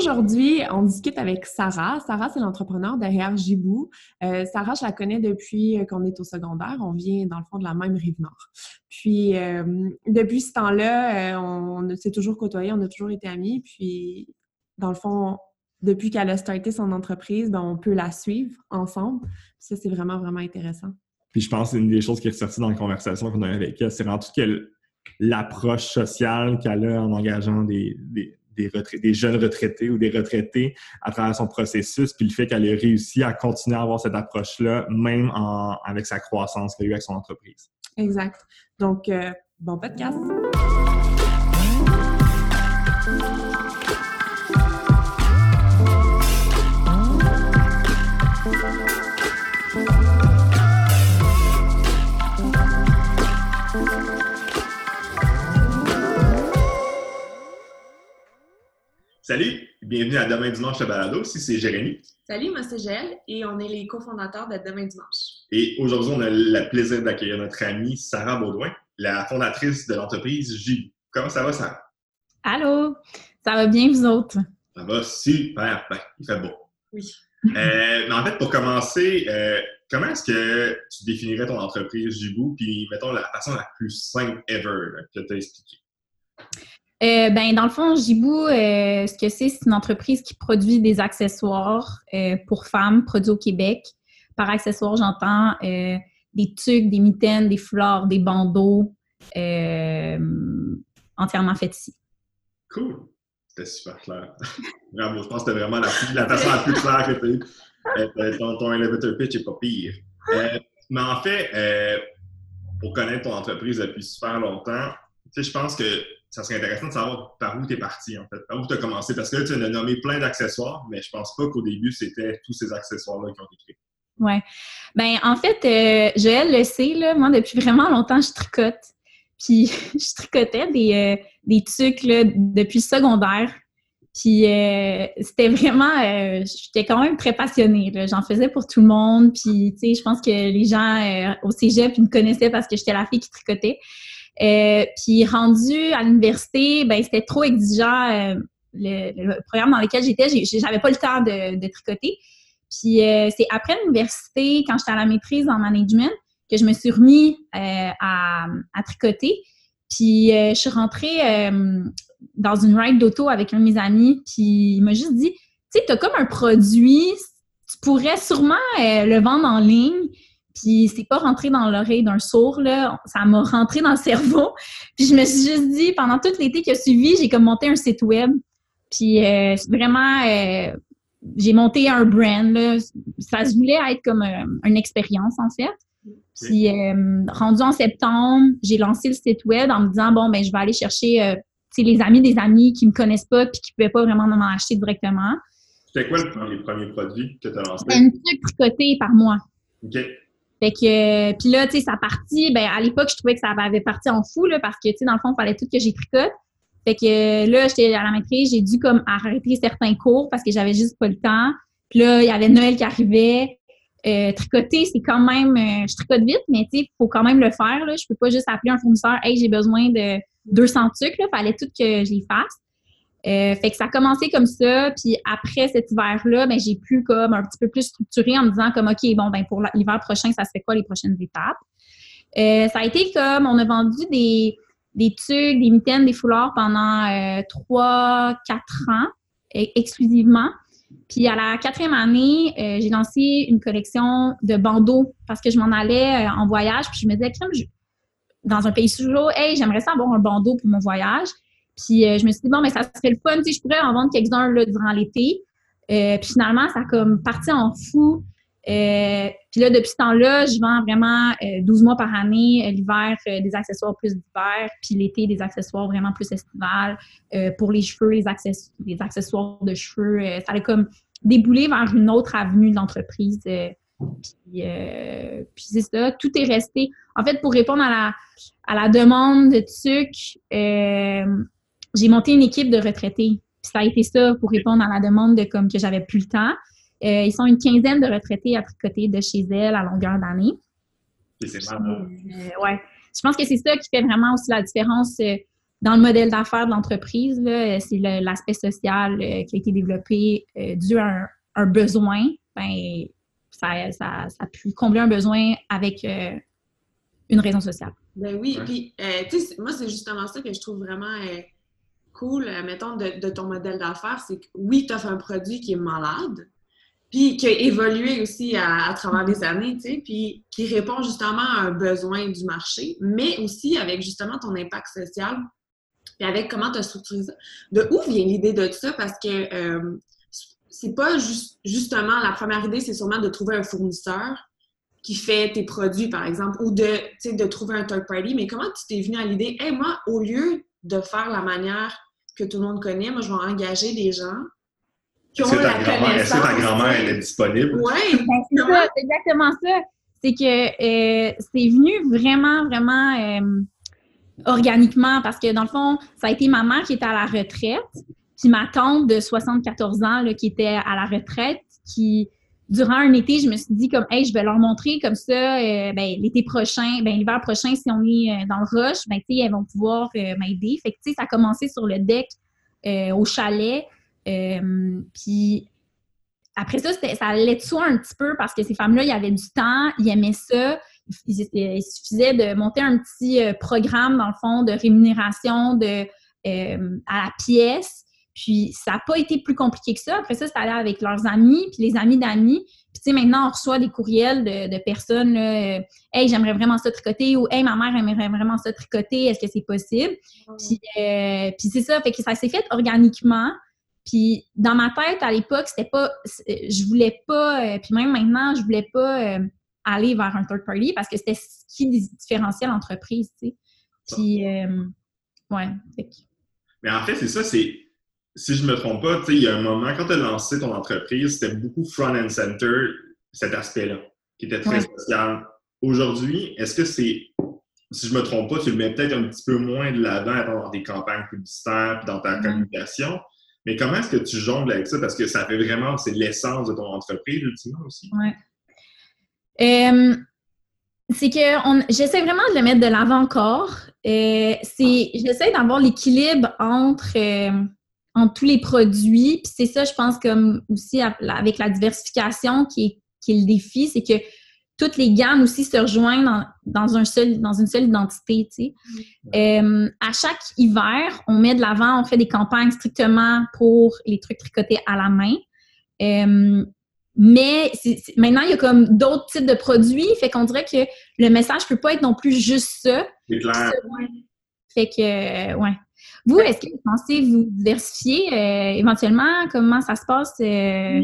aujourd'hui, on discute avec Sarah. Sarah, c'est l'entrepreneur derrière Gibou. Euh, Sarah, je la connais depuis qu'on est au secondaire. On vient, dans le fond, de la même rive nord. Puis, euh, depuis ce temps-là, euh, on, s'est toujours côtoyés, on a toujours été amis. Puis, dans le fond, depuis qu'elle a starté son entreprise, ben, on peut la suivre ensemble. ça, c'est vraiment, vraiment intéressant. Puis, je pense que une des choses qui est ressortie dans la conversation qu'on a avec elle, c'est vraiment tout l'approche sociale qu'elle a en engageant des, jeunes retraités ou des retraités à travers son processus, puis le fait qu'elle ait réussi à continuer à avoir cette approche-là, même avec sa croissance qu'elle a eu avec son entreprise. Exact. Donc, euh, bon podcast. Salut, bienvenue à Demain Dimanche le balado. Ici, c'est Jérémy. Salut, moi, c'est Gel et on est les cofondateurs de Demain Dimanche. Et aujourd'hui, on a le plaisir d'accueillir notre amie Sarah Baudouin, la fondatrice de l'entreprise J. Comment ça va, Sarah? Allô, ça va bien, vous autres? Ça va super bien. Il fait beau. Oui. Euh, mais en fait, pour commencer, euh, comment est-ce que tu définirais ton entreprise Jibou, puis mettons la façon la plus simple ever que tu as expliqué? Euh, ben, dans le fond, Jibou, euh, ce que c'est, c'est une entreprise qui produit des accessoires euh, pour femmes produits au Québec. Par accessoires, j'entends des tucs, des mitaines, des fleurs, des bandeaux entièrement faits ici. Cool. C'était super clair. Bravo. Je pense que c'était vraiment la, la, façon la plus claire que tu as ton, ton elevator pitch n'est pas pire. mais en fait, pour connaître ton entreprise depuis super longtemps, je pense que ça serait intéressant de savoir par où tu es parti, en fait, par où tu as commencé. Parce que là, tu as nommé plein d'accessoires, mais je pense pas qu'au début, c'était tous ces accessoires-là qui ont été créés. Oui. Ben en fait, euh, Joël le sait, là, moi, depuis vraiment longtemps, je tricote. Puis, je tricotais des, euh, des trucs là, depuis secondaire. Puis, euh, c'était vraiment... J'étais quand même très passionnée. J'en faisais pour tout le monde. Puis, tu sais, je pense que les gens au cégep, me connaissaient parce que j'étais la fille qui tricotait. Euh, puis rendu à l'université, ben c'était trop exigeant. Euh, le, programme dans lequel j'étais, j'avais pas le temps de, tricoter. Puis euh, c'est après l'université, quand j'étais à la maîtrise en management, que je me suis remis à, tricoter. Puis je suis rentrée dans une ride d'auto avec un de mes amis, puis il m'a juste dit, tu sais, tu as comme un produit, tu pourrais sûrement le vendre en ligne, puis c'est pas rentré dans l'oreille d'un sourd, là. Ça m'a rentré dans le cerveau. Puis je me suis juste dit, pendant tout l'été qui a suivi, j'ai comme monté un site web. Puis euh, vraiment, euh, j'ai monté un brand, là. Ça se voulait être comme euh, une expérience, en fait. Puis rendu en septembre, j'ai lancé le site web en me disant, bon, ben je vais aller chercher les amis des amis qui me connaissent pas puis qui pouvaient pas vraiment m'en acheter directement. C'était quoi les premiers produits que tu as lancés? Un truc tricoté par mois. OK. Fait que, puis là, tu sais, ça partit, ben, à l'époque, je trouvais que ça avait parti en fou, là, parce que, tu sais, dans le fond, il fallait tout que j'ai tricote. Fait que là, j'étais à la maîtrise, j'ai dû comme arrêter certains cours parce que j'avais juste pas le temps. Puis là, il y avait Noël qui arrivait. Euh, tricoter, c'est quand même, euh, je tricote vite, mais tu sais, faut quand même le faire. Là. Je peux pas juste appeler un fournisseur, hey, j'ai besoin de 200 trucs. Il fallait tout que je les fasse. Euh, fait que ça a commencé comme ça, puis après cet hiver-là, ben, j'ai pu comme un petit peu plus structuré en me disant comme OK, bon ben pour l'hiver prochain, ça serait quoi les prochaines étapes? Euh, ça a été comme on a vendu des, des tucs, des mitaines, des foulards pendant euh, trois, quatre ans exclusivement. Puis à la quatrième année, j'ai lancé une collection de bandeaux parce que je m'en allais en voyage, puis je me disais, dans un pays sous hey, j'aimerais ça avoir un bandeau pour mon voyage. Puis euh, je me suis dit, bon, mais ça serait le fun, si je pourrais en vendre quelques-uns durant l'été. Euh, puis finalement, ça a comme parti en fou. Euh, puis là, depuis ce temps-là, je vends vraiment 12 mois par année, l'hiver, des accessoires plus d'hiver, puis l'été, des accessoires vraiment plus estivales. pour les cheveux, les, les accessoires de cheveux. ça a comme déboulé vers une autre avenue d'entreprise. puis, puis c'est ça, tout est resté. En fait, pour répondre à la, à la demande de TUC, j'ai monté une équipe de retraités. ça a été ça pour répondre à la demande de comme que j'avais plus le temps. Euh, ils sont une quinzaine de retraités à tricoter de chez elles à longueur d'année. C'est marrant. Euh, ouais. Je pense que c'est ça qui fait vraiment aussi la différence. Euh, dans le modèle d'affaires de l'entreprise, c'est l'aspect social euh, qui a été développé euh, dû à un, besoin. Ben, ça, ça, a pu combler un besoin avec euh, une raison sociale. Ben oui, puis moi, c'est justement ça que je trouve vraiment cool, mettons, de, ton modèle d'affaires, c'est que oui, tu offres un produit qui est malade, puis qui a évolué aussi à, travers les années, tu sais, puis qui répond justement à un besoin du marché, mais aussi avec justement ton impact social, puis avec comment tu as structuré ça. De où vient l'idée de ça? Parce que euh, c'est pas juste, justement, la première idée, c'est sûrement de trouver un fournisseur qui fait tes produits, par exemple, ou de, de trouver un third party, mais comment tu t'es venu à l'idée, hey, moi, au lieu de faire la manière que tout le monde connaît, moi, je vais engager des gens est-ce que ta grand-mère est disponible? Oui, ben, c'est exactement ça. C'est que euh, c'est venu vraiment, vraiment euh, organiquement parce que dans le fond, ça a été ma mère qui était à la retraite, puis ma tante de 74 ans là, qui était à la retraite, qui durant un été, je me suis dit comme hey, je vais leur montrer comme ça euh, ben, l'été prochain, ben l'hiver prochain si on est dans le rush, ben elles vont pouvoir m'aider. Fait que tu sais ça a commencé sur le deck au chalet. Euh, puis après ça, ça allait de soi un petit peu parce que ces femmes-là, il y avait du temps, ils aimaient ça. Il, suffisait de monter un petit euh, programme, dans le fond, de rémunération de, euh, à la pièce. Puis ça n'a pas été plus compliqué que ça. Après ça, c'est allé avec leurs amis, puis les amis d'amis. Puis tu sais, maintenant, on reçoit des courriels de, personnes, Hey, j'aimerais vraiment ça tricoter ou Hey, ma mère aimerait vraiment ça tricoter, est-ce que c'est possible? Puis, puis c'est ça, fait que ça s'est fait organiquement. Puis dans ma tête, à l'époque, c'était pas. Je voulais pas. Euh, puis même maintenant, je voulais pas euh, aller vers un third party parce que c'était ce qui différenciait l'entreprise, tu sais. Puis, euh, ouais. Mais en fait, c'est ça, c'est. Si je me trompe pas, il y a un moment, quand tu as lancé ton entreprise, c'était beaucoup front and center, cet aspect-là, qui était très social. Aujourd'hui, est-ce que c'est si je me trompe pas, tu le mets peut-être un petit peu moins de l'avant dans des campagnes publicitaires, dans ta mm-hmm. communication, mais comment est-ce que tu jongles avec ça? Parce que ça fait vraiment, c'est l'essence de ton entreprise, ultimement aussi. Oui. Euh, c'est que j'essaie vraiment de le mettre de l'avant encore. Euh, c'est, j'essaie d'avoir l'équilibre entre, euh, entre tous les produits. Puis c'est ça, je pense, comme aussi avec la diversification qui est, qui est le défi, c'est que toutes les gammes aussi se rejoignent dans, un seul, dans une seule identité. Tu sais. Euh, à chaque hiver, on met de l'avant, on fait des campagnes strictement pour les trucs tricotés à la main. Euh, mais maintenant, il y a comme d'autres types de produits, fait qu'on dirait que le message peut pas être non plus juste ça. C'est clair. Fait que, ouais. Vous, est-ce que vous pensez vous diversifier euh, éventuellement? Comment ça se passe? Ben,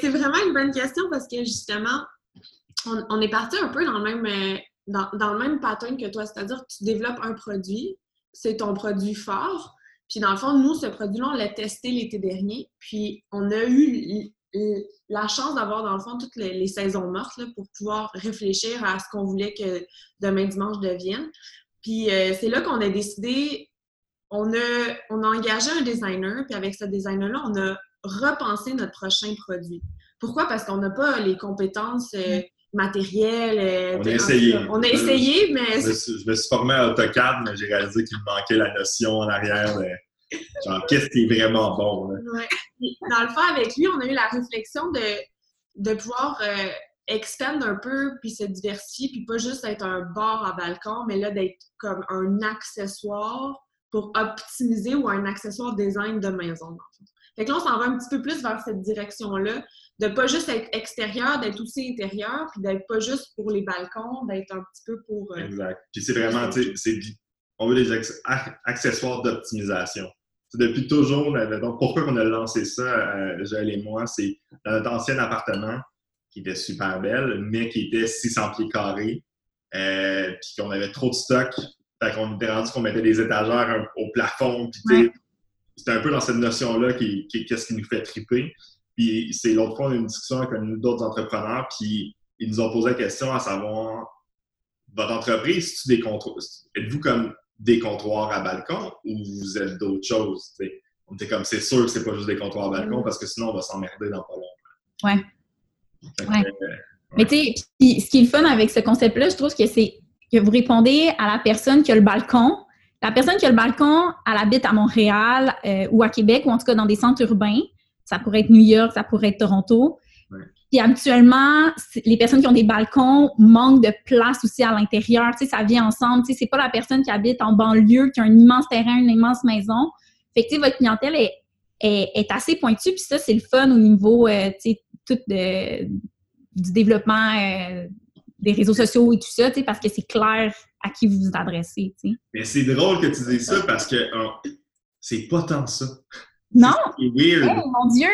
c'est vraiment une bonne question parce que justement, on, est parti un peu dans le même, euh, dans, le même pattern que toi, c'est-à-dire que tu développes un produit, c'est ton produit fort. Puis dans le fond, nous, ce produit-là, on l'a testé l'été dernier. Puis on a eu la chance d'avoir, dans le fond, toutes les, saisons mortes pour pouvoir réfléchir à ce qu'on voulait que demain dimanche devienne. Puis euh, c'est là qu'on a décidé, on a, on a engagé un designer, puis avec ce designer-là, on a repensé notre prochain produit. Pourquoi? Parce qu'on n'a pas les compétences euh, matériel. Euh, on a essayé. On a essayé, mais. Je me, suis, formé à AutoCAD, mais j'ai réalisé qu'il me manquait la notion en arrière de genre qu'est-ce qui est vraiment bon. Dans le fond, avec lui, on a eu la réflexion de, de pouvoir euh, expand un peu, puis se diversifier, puis pas juste être un bar à balcon, mais là, d'être comme un accessoire pour optimiser ou un accessoire design de maison. Fait que là, on s'en va un petit peu plus vers cette direction-là, de pas juste être extérieur, d'être aussi intérieur, puis d'être pas juste pour les balcons, d'être un petit peu pour. Euh, exact. Puis c'est vraiment, sais, on veut des accessoires d'optimisation. Depuis toujours, donc pourquoi on a lancé ça, euh, et moi, c'est dans notre ancien appartement, qui était super belle, mais qui était 600 pieds carrés, euh, puis qu'on avait trop de stock. Fait qu'on était rendu qu'on mettait des étagères au plafond, puis c'était un peu dans cette notion-là qui, qu'est-ce qui nous fait triper. Puis c'est l'autre fois, on a eu une discussion avec d'autres entrepreneurs, puis ils nous ont posé la question à savoir votre entreprise, êtes-vous comme des comptoirs à balcon ou vous êtes d'autres choses? On était comme c'est sûr que c'est pas juste des comptoirs à balcon parce que sinon on va s'emmerder dans pas longtemps. Ouais. ouais. Mais tu sais, ce qui est le fun avec ce concept-là, je trouve que c'est que vous répondez à la personne qui a le balcon, la personne qui a le balcon, elle habite à Montréal euh, ou à Québec, ou en tout cas dans des centres urbains. Ça pourrait être New York, ça pourrait être Toronto. Ouais. Puis habituellement, les personnes qui ont des balcons manquent de place aussi à l'intérieur. Tu sais, ça vient ensemble. Tu sais, c'est pas la personne qui habite en banlieue, qui a un immense terrain, une immense maison. Fait que, tu sais, votre clientèle est, est, est assez pointue. Puis ça, c'est le fun au niveau, euh, tu sais, tout de- du développement euh, des réseaux sociaux et tout ça, tu sais, parce que c'est clair à qui vous vous adressez, tu sais. Mais c'est drôle que tu dises ça parce que c'est pas tant ça. Non! C'est weird. Oh mon Dieu!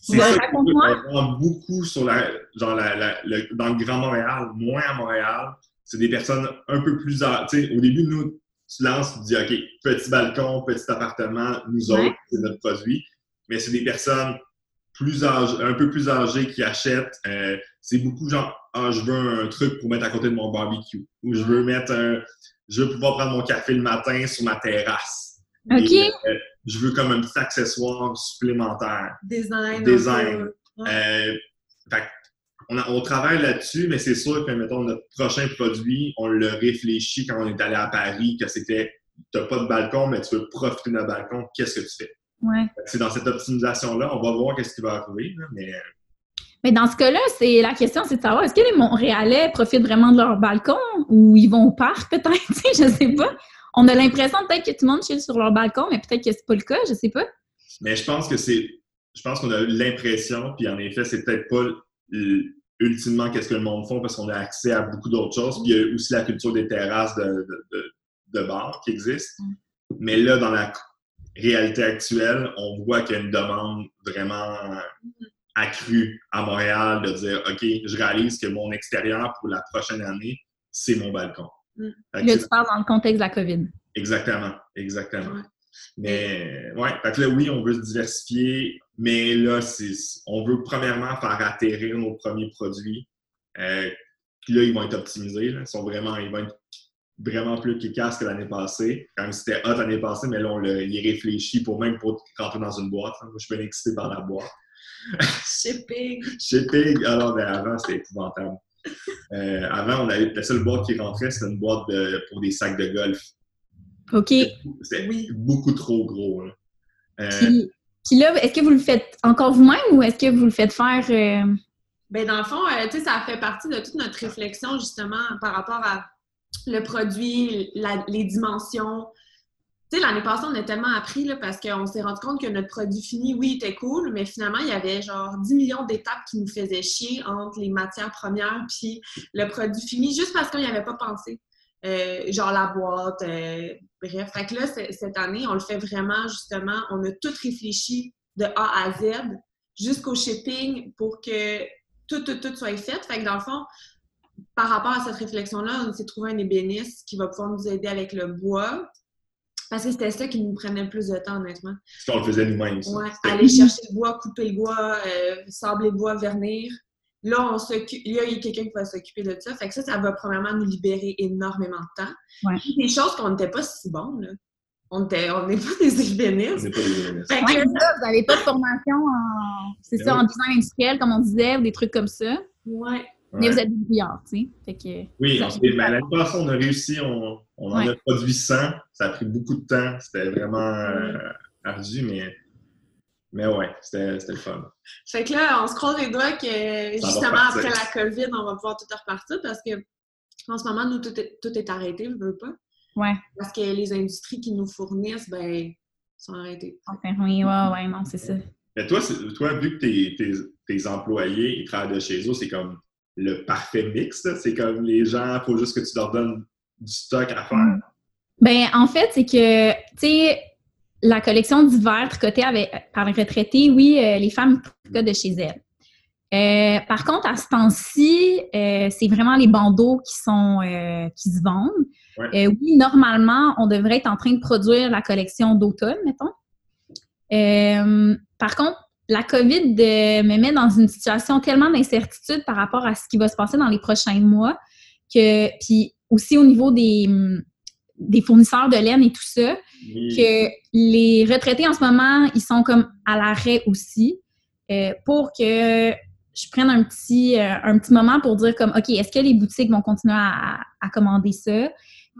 C'est ça, on voit beaucoup sur la, genre la, la- le- dans le Grand Montréal, moins à Montréal. C'est des personnes un peu plus au début, nous, tu lances, tu dis, OK, petit balcon, petit appartement, nous Ouais. autres, c'est notre produit. Mais c'est des personnes plus âgées, un peu plus âgées qui achètent. euh, c'est beaucoup genre, ah, je veux un truc pour mettre à côté de mon barbecue. Ou je veux mettre un, je veux pouvoir prendre mon café le matin sur ma terrasse. OK. Et, euh, je veux comme un petit accessoire supplémentaire. Design. Design. Ouais. Euh, fait que on, a- on travaille là-dessus, mais c'est sûr que, mettons, notre prochain produit, on l'a réfléchi quand on est allé à Paris, que c'était, t'as pas de balcon, mais tu veux profiter d'un balcon, qu'est-ce que tu fais? Ouais. C'est dans cette optimisation-là, on va voir qu'est-ce qui va arriver, mais euh, Mais dans ce cas-là, c'est la question, c'est de savoir est-ce que les Montréalais profitent vraiment de leur balcon ou ils vont au parc peut-être, je sais pas. On a l'impression peut-être que tout le monde chill sur leur balcon, mais peut-être que c'est pas le cas, je sais pas. mais je pense que c'est, je pense qu'on a l'impression, puis en effet, c'est peut-être pas ultimement qu'est-ce que le monde font parce qu'on a accès à beaucoup d'autres choses. Puis il y a aussi la culture des terrasses de, de, de, de bars qui existe. Mais là, dans la réalité actuelle, on voit qu'il y a une demande vraiment accrue à Montréal de dire OK, je réalise que mon extérieur pour la prochaine année, c'est mon balcon. Mm. Là, tu parles dans le contexte de la COVID. Exactement, exactement. Mais ouais, fait que là, oui, on veut se diversifier, mais là, on veut premièrement faire atterrir nos premiers produits. Euh, puis là, ils vont être optimisés. Là. Ils, sont vraiment, ils vont être vraiment plus efficaces que l'année passée. Quand même, c'était hot l'année passée, mais là, on l'a, il est réfléchi pour même pour rentrer dans une boîte. hein. Moi, je suis bien excité par la boîte. Shipping. Chez Pig, alors ben, avant, c'était épouvantable. Euh, avant, on avait la seule boîte qui rentrait, c'était une boîte de- pour des sacs de golf. OK. C'était Oui. beaucoup trop gros. là. Euh, Puis, puis là, est-ce que vous le faites encore vous-même ou est-ce que vous le faites faire euh, Ben, dans le fond, euh, tu sais, ça fait partie de toute notre réflexion, justement, par rapport à le produit, la- les dimensions. L'année passée, on a tellement appris là, parce qu'on s'est rendu compte que notre produit fini, oui, était cool, mais finalement, il y avait genre 10 millions d'étapes qui nous faisaient chier entre les matières premières puis le produit fini, juste parce qu'on n'y avait pas pensé. Euh, genre la boîte, euh, bref. Fait que là, cette année, on le fait vraiment, justement, on a tout réfléchi de A à Z jusqu'au shipping pour que tout, tout, tout soit fait. Fait que dans le fond, par rapport à cette réflexion-là, on s'est trouvé un ébéniste qui va pouvoir nous aider avec le bois. Parce que c'était ça qui nous prenait le plus de temps, honnêtement. Parce qu'on le faisait nous-mêmes. Ouais, aller chercher le bois, couper le bois, euh, sabler le bois, vernir. Là, on s'occupe, là, il y a quelqu'un qui va s'occuper de ça. Fait que ça, ça va premièrement nous libérer énormément de temps. Ouais. Des choses qu'on n'était pas si bons, là. On on n'est pas des On ébénistes. pas des ébénistes. Fait Ouais, que, vous n'avez pas de formation en, c'est Mais ça, oui. en design industriel, comme on disait, ou des trucs comme ça? ouais. Mais vous êtes débrouillard, tu sais. Oui, l'année passée, on a réussi, on, on en Ouais. a produit 100. Ça a pris beaucoup de temps. C'était vraiment euh, ardu, mais, mais ouais, c'était c'était le fun. Fait que là, on se croise les doigts que Ça justement après la COVID, on va pouvoir tout repartir parce que en ce moment, nous, tout est, tout est arrêté, je veux pas. ouais, Parce que les industries qui nous fournissent, ben, sont arrêtées. enfin, oui, ouais, ouais, non, c'est ça. Mais toi, c'est- toi vu que tes, tes, tes employés, ils travaillent de chez eux, c'est comme le parfait mix. C'est comme les gens, il faut juste que tu leur donnes du stock à faire. Ben, en fait, c'est que, tu sais, la collection d'hiver tricotée avec, par les retraités, oui, euh, les femmes tricotent de chez elles. Euh, par contre, à ce temps-ci, euh, c'est vraiment les bandeaux qui sont qui se vendent. Ouais. Oui, normalement, on devrait être en train de produire la collection d'automne, mettons. Par contre, la COVID euh, me met dans une situation tellement d'incertitude par rapport à ce qui va se passer dans les prochains mois que, puis aussi au niveau des, hum, des fournisseurs de laine et tout ça, Oui. que les retraités en ce moment, ils sont comme à l'arrêt aussi euh, pour que je prenne un petit, euh, un petit moment pour dire comme, OK, est-ce que les boutiques vont continuer à, à commander ça?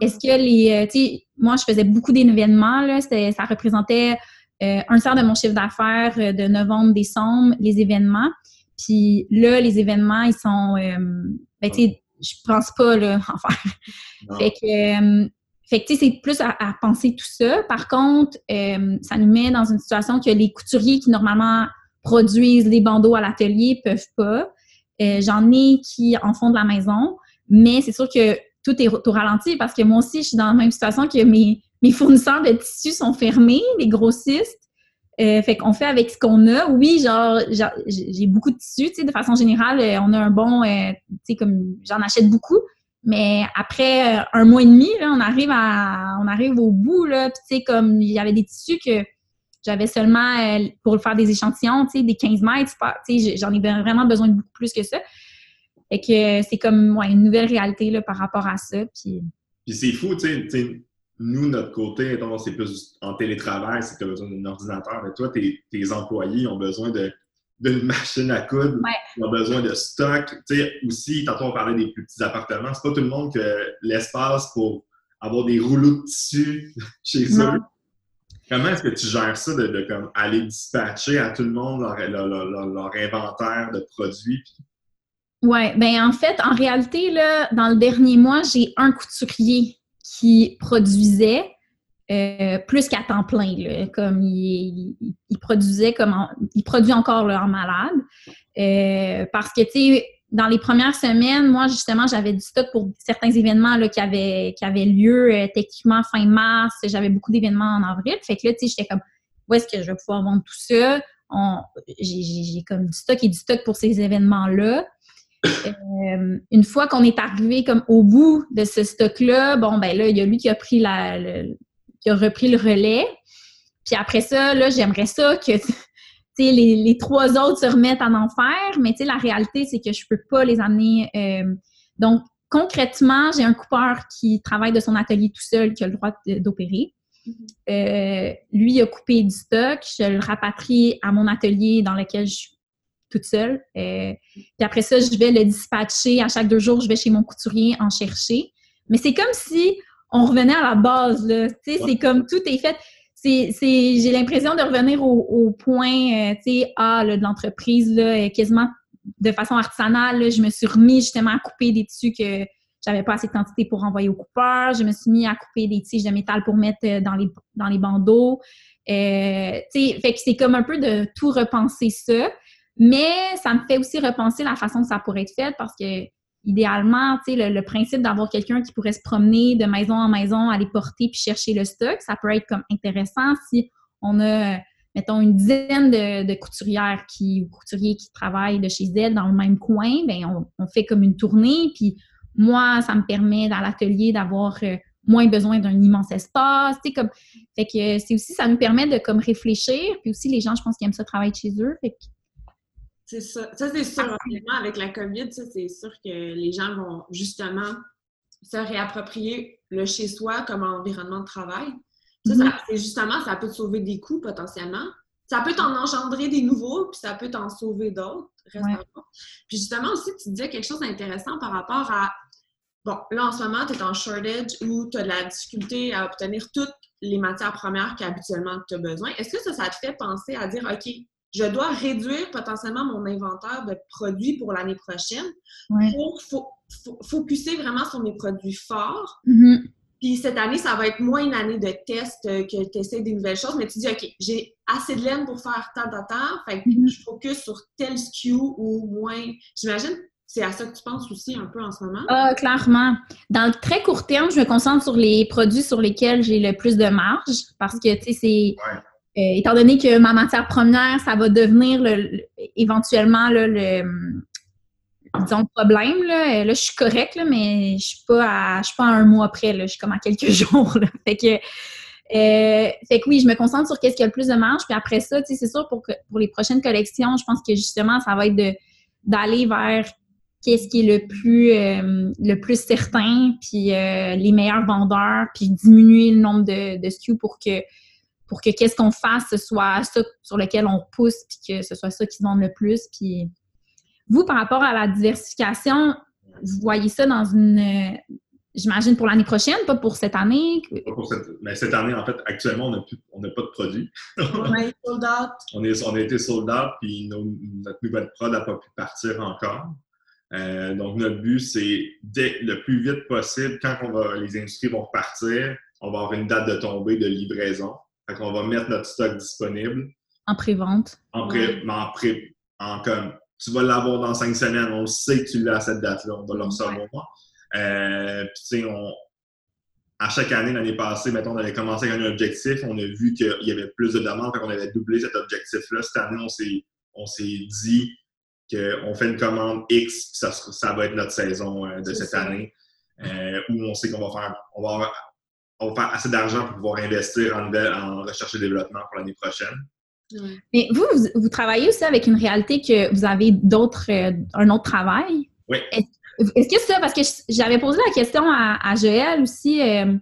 Est-ce que les, tu sais, moi, je faisais beaucoup d'événements, là, ça représentait un tiers de mon chiffre d'affaires de novembre, décembre, les événements. Puis là, les événements, ils sont, ben, tu sais, je pense pas là, en faire. Fait que, fait que, tu sais, c'est plus à, penser tout ça. Par contre, euh, ça nous met dans une situation que les couturiers qui, normalement, produisent les bandeaux à l'atelier peuvent pas. Euh, j'en ai qui en font de la maison, mais c'est sûr que tout est au ralenti parce que moi aussi, je suis dans la même situation que mes, mes fournisseurs de tissus sont fermés, les grossistes. Euh, fait qu'on fait avec ce qu'on a. Oui, genre, j'ai beaucoup de tissus, tu sais, de façon générale, on a un bon, tu sais, comme j'en achète beaucoup, mais après euh, un mois et demi, là, on arrive à, on arrive au bout là. tu sais, comme il y avait des tissus que j'avais seulement euh, pour faire des échantillons, tu sais, des 15 mètres. Tu sais, j'en ai vraiment besoin de beaucoup plus que ça. Et que c'est comme ouais, une nouvelle réalité là, par rapport à ça. Puis, puis c'est fou, tu sais, nous, notre côté, c'est plus en télétravail, c'est que tu as besoin d'un ordinateur, mais toi, tes, tes employés ont besoin de d'une machine à coudre, on a besoin de stock. Tu sais, aussi, tantôt on parlait des plus petits appartements, c'est pas tout le monde que l'espace pour avoir des rouleaux de tissu chez eux. Comment est-ce que tu gères ça de, comme, aller dispatcher à tout le monde leur, inventaire de produits? Oui, bien en fait, en réalité, là, dans le dernier mois, j'ai un couturier qui produisait euh, plus qu'à temps plein. Là, comme il, produisait comme il produit encore leur malade. Euh, parce que, tu sais, dans les premières semaines, moi, justement, j'avais du stock pour certains événements là, qui, avaient, qui lieu euh, techniquement fin mars. J'avais beaucoup d'événements en avril. Fait que là, tu sais, j'étais comme, où est-ce que je vais pouvoir vendre tout ça? J'ai comme du stock et du stock pour ces événements-là. Une fois qu'on est arrivé comme au bout de ce stock-là, bon, ben là, il y a lui qui a pris la, qui a repris le relais. Puis après ça, là, j'aimerais ça que les, les trois autres se remettent en enfer, mais la réalité, c'est que je peux pas les amener. Euh, donc, concrètement, j'ai un coupeur qui travaille de son atelier tout seul, qui a le droit d'opérer. Mm-hmm. Euh, lui, il a coupé du stock, je le rapatrie à mon atelier dans lequel je suis toute seule. Euh, puis après ça, je vais le dispatcher. À chaque deux jours, je vais chez mon couturier en chercher. Mais c'est comme si on revenait à la base, là. Tu sais, c'est comme tout est fait. C'est, j'ai l'impression de revenir au, point, euh, tu sais, A de l'entreprise, là, quasiment de façon artisanale. je me suis remis justement à couper des tissus que j'avais pas assez de quantité pour envoyer au coupeur. Je me suis mis à couper des tiges de métal pour mettre euh, dans les, dans les bandeaux. Euh, fait que c'est comme un peu de tout repenser ça. Mais ça me fait aussi repenser la façon que ça pourrait être fait parce que idéalement, tu sais, le, principe d'avoir quelqu'un qui pourrait se promener de maison en maison, aller porter puis chercher le stock, ça peut être comme intéressant si on a, mettons, une dizaine de, couturières qui, couturiers qui travaillent de chez elles dans le même coin, bien, on, fait comme une tournée, puis moi, ça me permet dans l'atelier d'avoir euh, moins besoin d'un immense espace, tu sais, comme, fait que c'est aussi, ça nous permet de comme réfléchir, puis aussi les gens, je pense, qui aiment ça travailler chez eux, c'est ça. Ça, c'est sûr. avec la COVID, c'est sûr que les gens vont justement se réapproprier le chez-soi comme environnement de travail. Ça, mm-hmm. c'est justement, ça peut te sauver des coûts potentiellement. Ça peut t'en engendrer des nouveaux, puis ça peut t'en sauver d'autres. Puis justement aussi, tu disais quelque chose d'intéressant par rapport à Bon, là, en ce moment, tu es en shortage ou tu as de la difficulté à obtenir toutes les matières premières qu'habituellement tu as besoin. Est-ce que ça, ça te fait penser à dire, OK, je dois réduire potentiellement mon inventaire de produits pour l'année prochaine pour focuser vraiment sur mes produits forts. Mm-hmm. Puis cette année, ça va être moins une année de test euh, que tu essaies des nouvelles choses, mais tu dis, OK, j'ai assez de laine pour faire tant, tant, tant, fait que mm-hmm. je focus sur tel SKU ou moins. J'imagine c'est à ça que tu penses aussi un peu en ce moment? Ah, clairement. Dans le très court terme, je me concentre sur les produits sur lesquels j'ai le plus de marge parce que, tu sais, c'est étant donné que ma matière première, ça va devenir éventuellement le, disons, problème. Là. là, je suis correcte, mais je suis suis pas à un mois près. Je suis comme à quelques jours. Fait que euh, fait que oui, je me concentre sur qu'est-ce qui a le plus de marge. Puis après ça, c'est sûr, pour, pour les prochaines collections, je pense que justement, ça va être d'aller vers qu'est-ce qui est le plus euh, le plus certain, puis les meilleurs vendeurs, puis diminuer le nombre de, de SKU pour que pour que qu'est-ce qu'on fasse, ce soit ça sur lequel on pousse, puis que ce soit ça qui se vende le plus. Puis vous, par rapport à la diversification, vous voyez ça dans une J'imagine pour l'année prochaine, pas pour cette année? Pas pour cette... Mais cette année, en fait, actuellement, on n'a pas de produit. on est sold out. On, est, on a été sold out, puis notre nouvelle prod n'a pas pu partir encore. Euh, donc, notre but, c'est le plus vite possible, quand on va, les industries vont partir, on va avoir une date de tombée de livraison. Fait qu'on va mettre notre stock disponible. En pré-vente. En pré, en pré, en comme, tu vas l'avoir dans cinq semaines, on sait que tu l'as à cette date-là, on va le recevoir. Euh, puis, tu sais, on, à chaque année, l'année passée, mettons, on avait commencé avec un objectif, on a vu qu'il y avait plus de demandes, fait qu'on avait doublé cet objectif-là. Cette année, on s'est dit qu'on fait une commande X, ça, ça va être notre saison euh, de cette année, euh, où on sait qu'on va faire, on va, on va faire assez d'argent pour pouvoir investir en, en recherche et développement pour l'année prochaine. Mais vous, vous, travaillez aussi avec une réalité que vous avez d'autres, un autre travail? Oui. Est-ce que c'est ça? Parce que j'avais posé la question à, Joël aussi. Euh,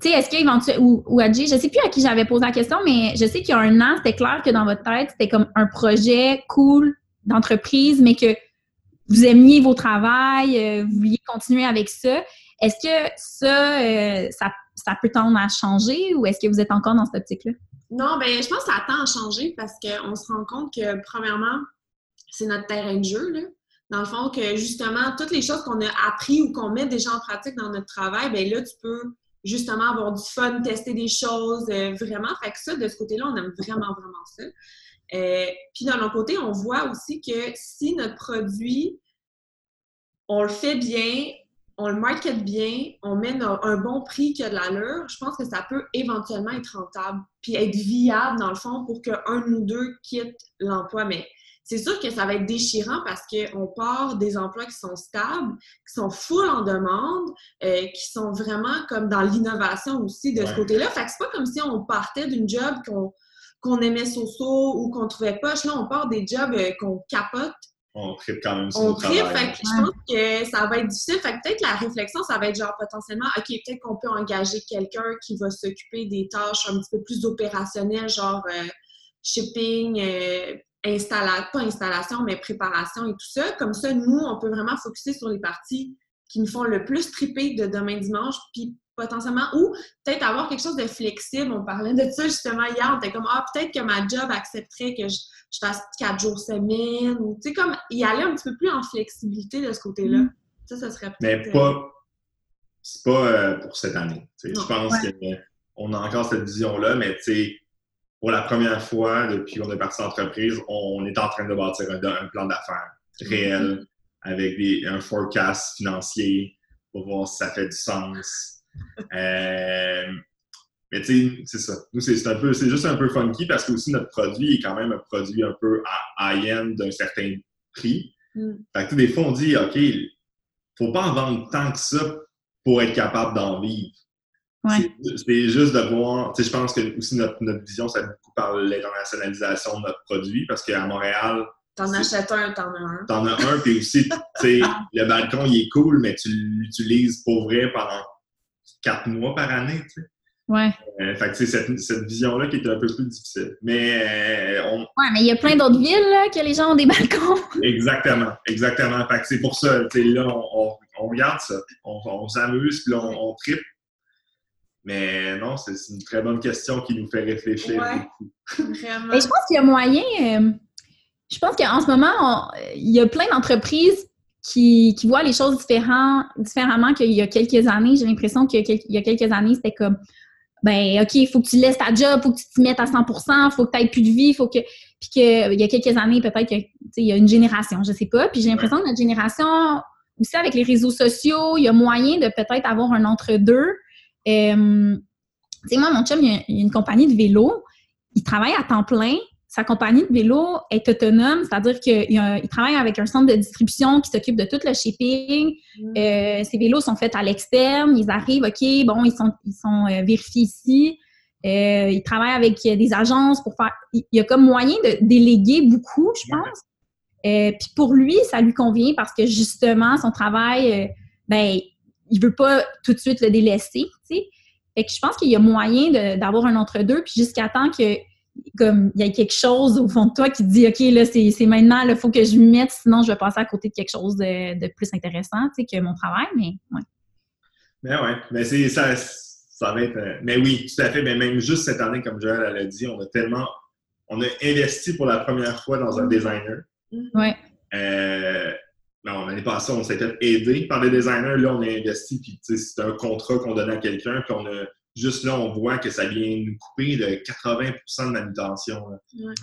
tu sais, est-ce qu'éventuellement, ou, ou à Jay, je sais plus à qui j'avais posé la question, mais je sais qu'il y a un an, c'était clair que dans votre tête, c'était comme un projet cool d'entreprise, mais que vous aimiez vos travails, euh, vous vouliez continuer avec ça. Est-ce que ça, euh, ça, ça, peut tendre à changer ou est-ce que vous êtes encore dans cette optique-là? Non, ben je pense que ça tend à changer parce qu'on se rend compte que, premièrement, c'est notre terrain de jeu. Là dans le fond, que justement, toutes les choses qu'on a appris ou qu'on met déjà en pratique dans notre travail, bien là, tu peux justement avoir du fun, tester des choses, euh, vraiment. Fait que ça, de ce côté-là, on aime vraiment, vraiment ça. Euh, puis d'un autre côté, on voit aussi que si notre produit, on le fait bien, on le market bien, on met un bon prix qui a de l'allure, je pense que ça peut éventuellement être rentable, puis être viable dans le fond pour qu'un ou deux quitte l'emploi. Mais c'est sûr que ça va être déchirant parce qu'on part des emplois qui sont stables, qui sont full en demande, euh, qui sont vraiment comme dans l'innovation aussi de ce côté-là. Fait que c'est pas comme si on partait d'une job qu'on aimait so-so ou qu'on trouvait poche. Là, on part des jobs euh, qu'on capote. On tripe quand même sur On tripe, fait que je pense que ça va être difficile. Fait que peut-être la réflexion, ça va être genre potentiellement, OK, peut-être qu'on peut engager quelqu'un qui va s'occuper des tâches un petit peu plus opérationnelles, genre euh, shipping, installation, pas installation, mais préparation et tout ça. Comme ça, nous, on peut vraiment focuser sur les parties qui nous font le plus triper de demain dimanche, puis potentiellement, ou peut-être avoir quelque chose de flexible. On parlait de ça justement hier, on était comme, ah, peut-être que ma job accepterait que je, fasse quatre jours semaine, ou tu sais, comme y aller un petit peu plus en flexibilité de ce côté-là. Mm. Ça, ça serait peut-être. Mais pas, c'est pas euh, pour cette année. Je pense qu'on a encore cette vision-là, mais tu sais, pour la première fois depuis qu'on est parti d'entreprise, on est en train de bâtir un, plan d'affaires réel mm-hmm. avec un forecast financier pour voir si ça fait du sens. Euh, mais tu sais, c'est ça. Nous, c'est un peu, c'est juste un peu funky parce que aussi notre produit est quand même un produit un peu à high-end d'un certain prix. Mm. Fait que des fois, on dit, OK, faut pas en vendre tant que ça pour être capable d'en vivre. C'est juste de voir, tu sais, je pense que aussi notre, notre vision, ça beaucoup par l'internationalisation de notre produit, parce qu'à Montréal... T'en achètes un, t'en as un. T'en as un, puis aussi, tu sais, le balcon, il est cool, mais tu l'utilises pour vrai pendant quatre mois par année, tu sais. Ouais. Euh, fait que c'est cette, cette vision-là qui est un peu plus difficile. Mais euh, on... Ouais, mais il y a plein d'autres villes là, que les gens ont des balcons. exactement, exactement. Fait que c'est pour ça, tu sais, là, on, on, regarde ça, on, on s'amuse, puis là, on, on tripe, mais non, c'est une très bonne question qui nous fait réfléchir beaucoup. Vraiment. je pense qu'il y a moyen. Euh, je pense qu'en ce moment, il y a plein d'entreprises qui, qui, voient les choses différemment qu'il y a quelques années. J'ai l'impression qu'il y a quelques années, c'était comme ben OK, il faut que tu laisses ta job, il faut que tu t'y mettes à 100 il faut que tu aies plus de vie, faut que. Puis qu'il y a quelques années, peut-être qu'il y a une génération, je sais pas. Puis j'ai l'impression que notre génération, aussi avec les réseaux sociaux, il y a moyen de peut-être avoir un entre-deux. Euh, tu sais, moi, mon chum, il a, a, une compagnie de vélo. Il travaille à temps plein. Sa compagnie de vélo est autonome, c'est-à-dire qu'il travaille avec un centre de distribution qui s'occupe de tout le shipping. Mm. Euh, ces vélos sont faits à l'externe. Ils arrivent, OK, bon, ils sont, ils sont euh, vérifiés ici. Euh, il travaille avec des agences pour faire. Il y a comme moyen de déléguer beaucoup, je pense. Euh, puis pour lui, ça lui convient parce que justement, son travail, euh, ben, il veut pas tout de suite le délaisser, tu sais. Fait que je pense qu'il y a moyen d'avoir un entre-deux, puis jusqu'à temps que comme il y a quelque chose au fond de toi qui te dit OK, là, c'est maintenant, il faut que je m'y mette, sinon je vais passer à côté de quelque chose de, plus intéressant, tu sais, que mon travail, mais ouais. Mais ouais, mais c'est ça, ça va être. Euh, mais oui, tout à fait. Mais même juste cette année, comme Joël l'a dit, on a tellement. On a investi pour la première fois dans un designer. Ouais. Euh, non, l'année passée, on s'est fait aider par des designers. Là, on a investi, puis c'est un contrat qu'on donne à quelqu'un, puis on a juste là, on voit que ça vient nous couper de 80% de manutention. Ouais.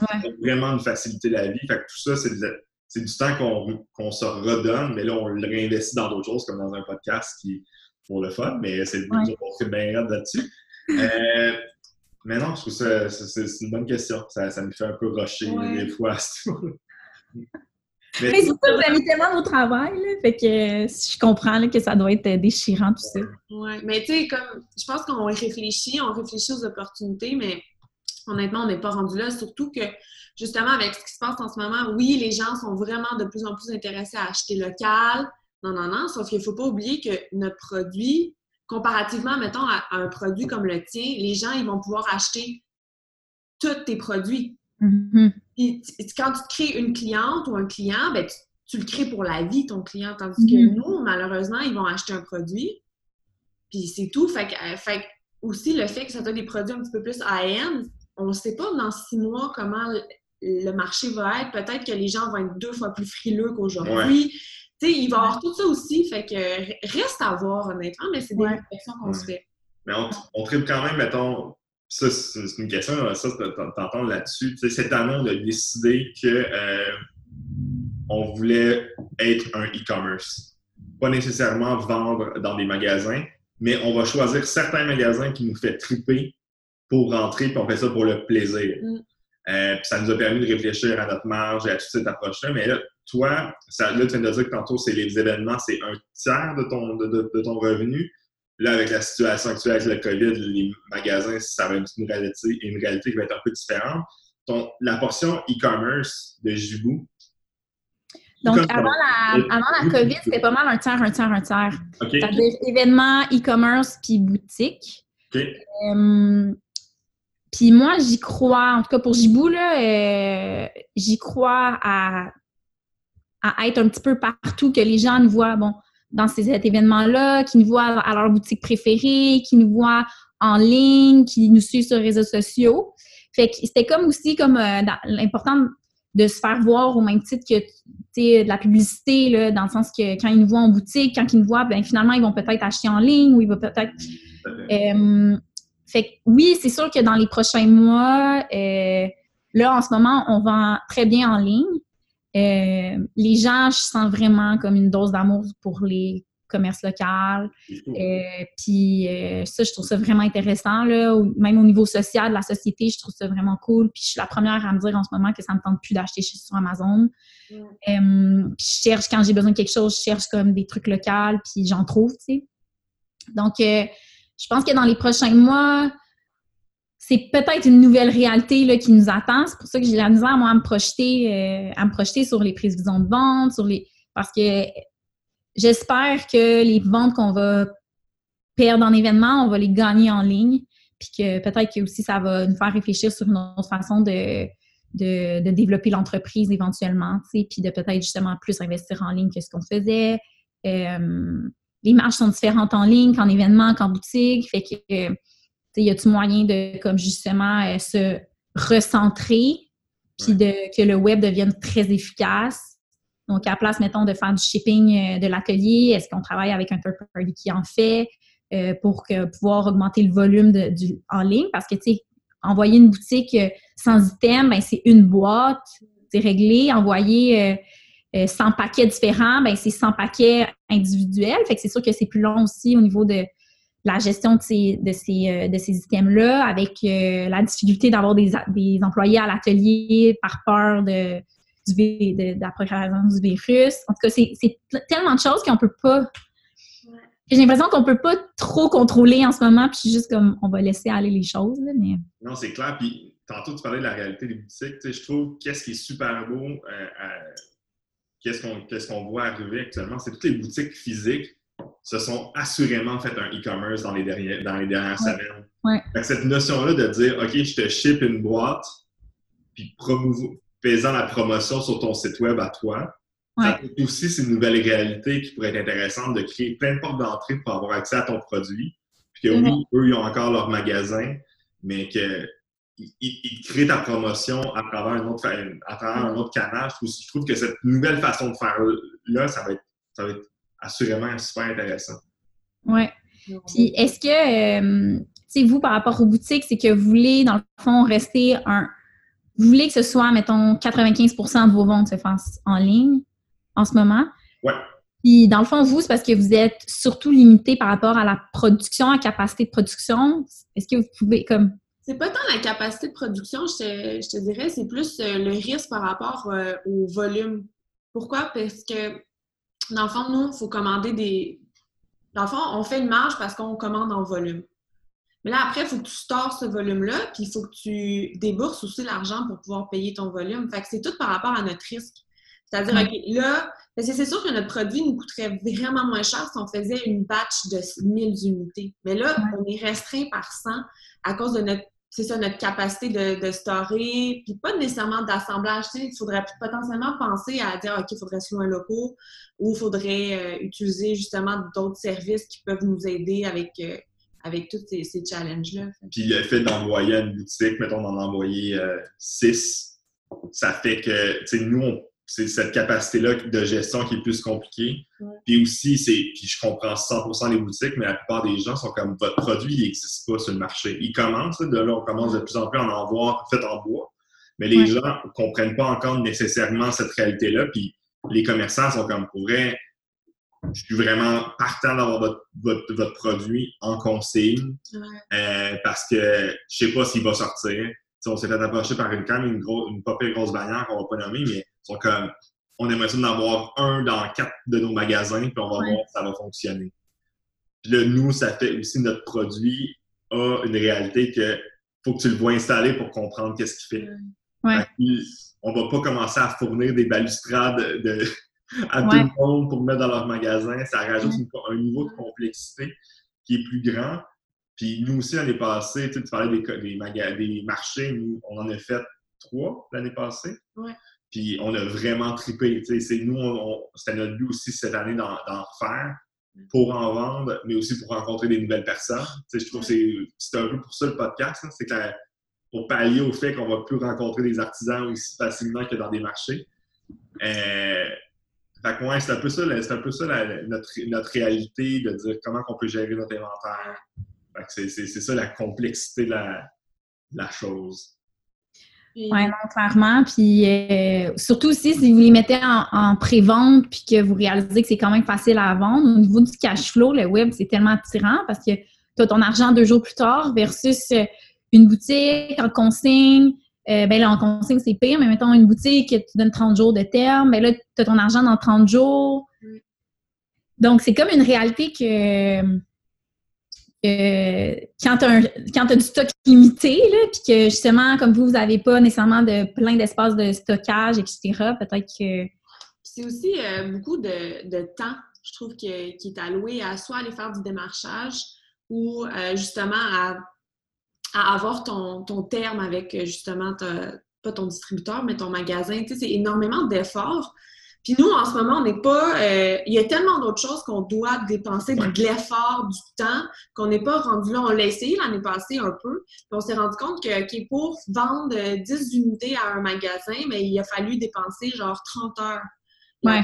Vraiment nous faciliter la vie. Fait que tout ça, c'est du temps qu'on se redonne, mais là, on le réinvestit dans d'autres choses, comme dans un podcast qui pour le fun, mais c'est ouais. on bien là-dessus. Euh, mais non, je trouve ça c'est une bonne question. Ça, ça me fait un peu rusher des fois. Mais, mais surtout, vous avez tellement au travail, là, fait que je comprends là, que ça doit être déchirant tout ça. Oui, mais tu sais, comme je pense qu'on réfléchit, on réfléchit aux opportunités, mais honnêtement, on n'est pas rendu là. Surtout que justement, avec ce qui se passe en ce moment, oui, les gens sont vraiment de plus en plus intéressés à acheter local. Non, non, non, sauf qu'il ne faut pas oublier que notre produit, comparativement, mettons, à, un produit comme le tien, les gens, ils vont pouvoir acheter tous tes produits. Quand tu crées une cliente ou un client, ben, tu, le crées pour la vie, ton client. Tandis que mm-hmm. nous, malheureusement, ils vont acheter un produit, puis c'est tout. Fait, que, fait aussi, le fait que ça soit des produits un petit peu plus high-end, on ne sait pas dans six mois comment le marché va être. Peut-être que les gens vont être deux fois plus frileux qu'aujourd'hui. Tu sais, il va y avoir tout ça aussi. Fait que reste à voir, honnêtement, mais c'est des réflexions qu'on se fait. Mais on, on tripe quand même, mettons, ça, c'est une question, ça, t'entends là-dessus. cette année, on a décidé que euh, on voulait être un e-commerce. Pas nécessairement vendre dans des magasins, mais on va choisir certains magasins qui nous fait triper pour rentrer, puis on fait ça pour le plaisir. Mm. Euh, ça nous a permis de réfléchir à notre marge et à toute cette approche-là. Mais là, toi, ça, là, tu viens de dire que tantôt, c'est les événements, c'est un tiers de ton, de, ton revenu. Là, avec la situation actuelle avec le COVID, les magasins, ça va être une réalité, une réalité qui va être un peu différente. Ton, la portion e-commerce de Jibou. Donc, avant la, avant la COVID, c'était pas mal un tiers, un tiers, un tiers. C'est-à-dire événements, e-commerce, puis boutique. Euh, puis moi, j'y crois, en tout cas pour Jibou, là, euh, j'y crois à, à être un petit peu partout, que les gens nous voient, bon, dans ces événements-là, qui nous voient à leur boutique préférée, qui nous voient en ligne, qui nous suivent sur les réseaux sociaux. Fait que c'était comme aussi comme euh, l'important de se faire voir au même titre que de la publicité, là, dans le sens que quand ils nous voient en boutique, quand ils nous voient, ben finalement, ils vont peut-être acheter en ligne ou ils vont peut-être. Euh, fait que oui, c'est sûr que dans les prochains mois, euh, là, en ce moment, on vend très bien en ligne. Euh, les gens, je sens vraiment comme une dose d'amour pour les commerces locaux. Euh, puis ça, je trouve ça vraiment intéressant. Là. Même au niveau social de la société, je trouve ça vraiment cool. Puis je suis la première à me dire en ce moment que ça ne me tente plus d'acheter sur Amazon. puis je cherche, quand j'ai besoin de quelque chose, je cherche comme des trucs locaux, puis j'en trouve, tu sais. Donc, je pense que dans les prochains mois, c'est peut-être une nouvelle réalité là, qui nous attend. C'est pour ça que j'ai la misère, moi, à me projeter, euh, à me projeter sur les prévisions de vente, sur les. Parce que j'espère que les ventes qu'on va perdre en événement, on va les gagner en ligne. Puis que peut-être que aussi ça va nous faire réfléchir sur une autre façon de, de, développer l'entreprise éventuellement, puis de peut-être justement plus investir en ligne que ce qu'on faisait. Euh, les marges sont différentes en ligne qu'en événement, qu'en boutique. Fait que, euh, y a-tu moyen de, comme justement, euh, se recentrer, puis de, que le web devienne très efficace? Donc, à la place, mettons, de faire du shipping euh, de l'atelier, est-ce qu'on travaille avec un third party qui en fait pour pouvoir augmenter le volume de, du, en ligne? Parce que, tu sais, envoyer une boutique sans item, ben, c'est une boîte, c'est réglé. Envoyer 100 euh, paquets différents, ben c'est 100 paquets individuels. Fait que c'est sûr que c'est plus long aussi au niveau de la gestion de ces, de ces, euh, de ces items-là, avec euh, la difficulté d'avoir des, des, employés à l'atelier par peur de, du, de, de, la propagation du virus. En tout cas, c'est tellement de choses qu'on peut pas. J'ai l'impression qu'on peut pas trop contrôler en ce moment, puis juste comme on va laisser aller les choses. mais... Non, c'est clair. Puis tantôt, tu parlais de la réalité des boutiques. Je trouve qu'est-ce qui est super beau qu'est-ce qu'on voit arriver actuellement, c'est toutes les boutiques physiques se sont assurément fait un e-commerce dans, les dernières, dans les dernières semaines. Cette notion-là de dire, OK, je te ship une boîte, puis faisant la promotion sur ton site web à toi, Ça peut aussi, c'est une nouvelle réalité qui pourrait être intéressante de créer plein de portes d'entrée pour avoir accès à ton produit. Puis que oui, eux, ils ont encore leur magasin, mais que ils, créent ta promotion à travers un autre, à travers un autre canal. Je trouve, que cette nouvelle façon de faire là, ça va être, ça va être assurément super intéressant. Oui. Puis est-ce que, euh, vous, par rapport aux boutiques, c'est que vous voulez, dans le fond, rester un. Vous voulez que ce soit, mettons, 95% de vos ventes se fassent en ligne en ce moment? Oui. Puis, dans le fond, vous, c'est parce que vous êtes surtout limité par rapport à la production, à la capacité de production. Est-ce que vous pouvez, comme. C'est pas tant la capacité de production, je te, dirais, c'est plus euh, le risque par rapport euh, au volume. Pourquoi? Parce que, dans le fond, nous, il faut commander des. Dans le fond, on fait une marge parce qu'on commande en volume. Mais là, après, il faut que tu stores ce volume-là, puis il faut que tu débourses aussi l'argent pour pouvoir payer ton volume. Fait que c'est tout par rapport à notre risque. C'est-à-dire, OK, là, c'est sûr que notre produit nous coûterait vraiment moins cher si on faisait une batch de 1000 unités. Mais là, on est restreint par 100 à cause de notre c'est ça, notre capacité de, de puis pas nécessairement d'assemblage. Il faudrait potentiellement penser à dire, OK, il faudrait se louer un loco ou il faudrait euh, utiliser justement d'autres services qui peuvent nous aider avec, euh, avec tous ces, challenges-là. Puis le fait d'envoyer une boutique, mettons d'en envoyer euh, six, ça fait que, nous, on c'est cette capacité-là de gestion qui est plus compliquée. Puis aussi, c'est, puis je comprends 100% les boutiques, mais la plupart des gens sont comme votre produit, il n'existe pas sur le marché. Il commence, de là, on commence de plus en plus à en voir fait en bois, mais les gens ne comprennent pas encore nécessairement cette réalité-là. Puis les commerçants sont comme pourraient. Je suis vraiment partant d'avoir votre, votre, produit en consigne euh, parce que je ne sais pas s'il va sortir. on s'est fait approcher par une cam, une, gros, une pas grosse bannière qu'on va pas nommer, mais sont comme, on aimerait ça d'en avoir un dans quatre de nos magasins, puis on va voir si ça va fonctionner. Puis là, nous, ça fait aussi notre produit a une réalité que faut que tu le vois installer pour comprendre qu'est-ce qu'il fait. Ouais. on va pas commencer à fournir des balustrades de, à tout le monde pour mettre dans leur magasin. Ça rajoute un niveau de complexité qui est plus grand. Puis nous aussi, l'année passée, tu parlais des, des, des marchés, nous, on en a fait trois l'année passée. Ouais. Puis on a vraiment trippé. C'est nous, c'était notre but aussi cette année d'en refaire pour en vendre, mais aussi pour rencontrer des nouvelles personnes. je trouve que c'est un peu pour ça le podcast. Hein. c'est pour pallier au fait qu'on va plus rencontrer des artisans aussi facilement que dans des marchés. Euh, fait que c'est un peu ça, un peu ça notre, notre, réalité de dire comment on peut gérer notre inventaire. C'est ça la complexité de la, de la chose. Oui, non, clairement. Puis euh, surtout aussi, si vous les mettez en, pré-vente puis que vous réalisez que c'est quand même facile à vendre, au niveau du cash flow, le web, c'est tellement attirant parce que tu as ton argent deux jours plus tard versus euh, une boutique en consigne. Euh, ben là, en consigne, c'est pire, mais mettons une boutique qui te donne 30 jours de terme, ben là, tu as ton argent dans 30 jours. Donc, c'est comme une réalité que quand tu as, du stock limité, puis que justement, comme vous, vous n'avez pas nécessairement de plein d'espace de stockage, etc., peut-être que. C'est aussi euh, beaucoup de, temps, je trouve, qui est alloué à soit aller faire du démarchage ou euh, justement à, avoir ton, ton, terme avec justement, pas ton distributeur, mais ton magasin. Tu sais, c'est énormément d'efforts. Puis nous, en ce moment, on n'est pas. Euh, il y a tellement d'autres choses qu'on doit dépenser de l'effort, du temps, qu'on n'est pas rendu là. On l'a essayé l'année passée un peu. Puis on s'est rendu compte que pour vendre 10 euh, unités à un magasin, mais il a fallu dépenser genre 30 heures. Ouais.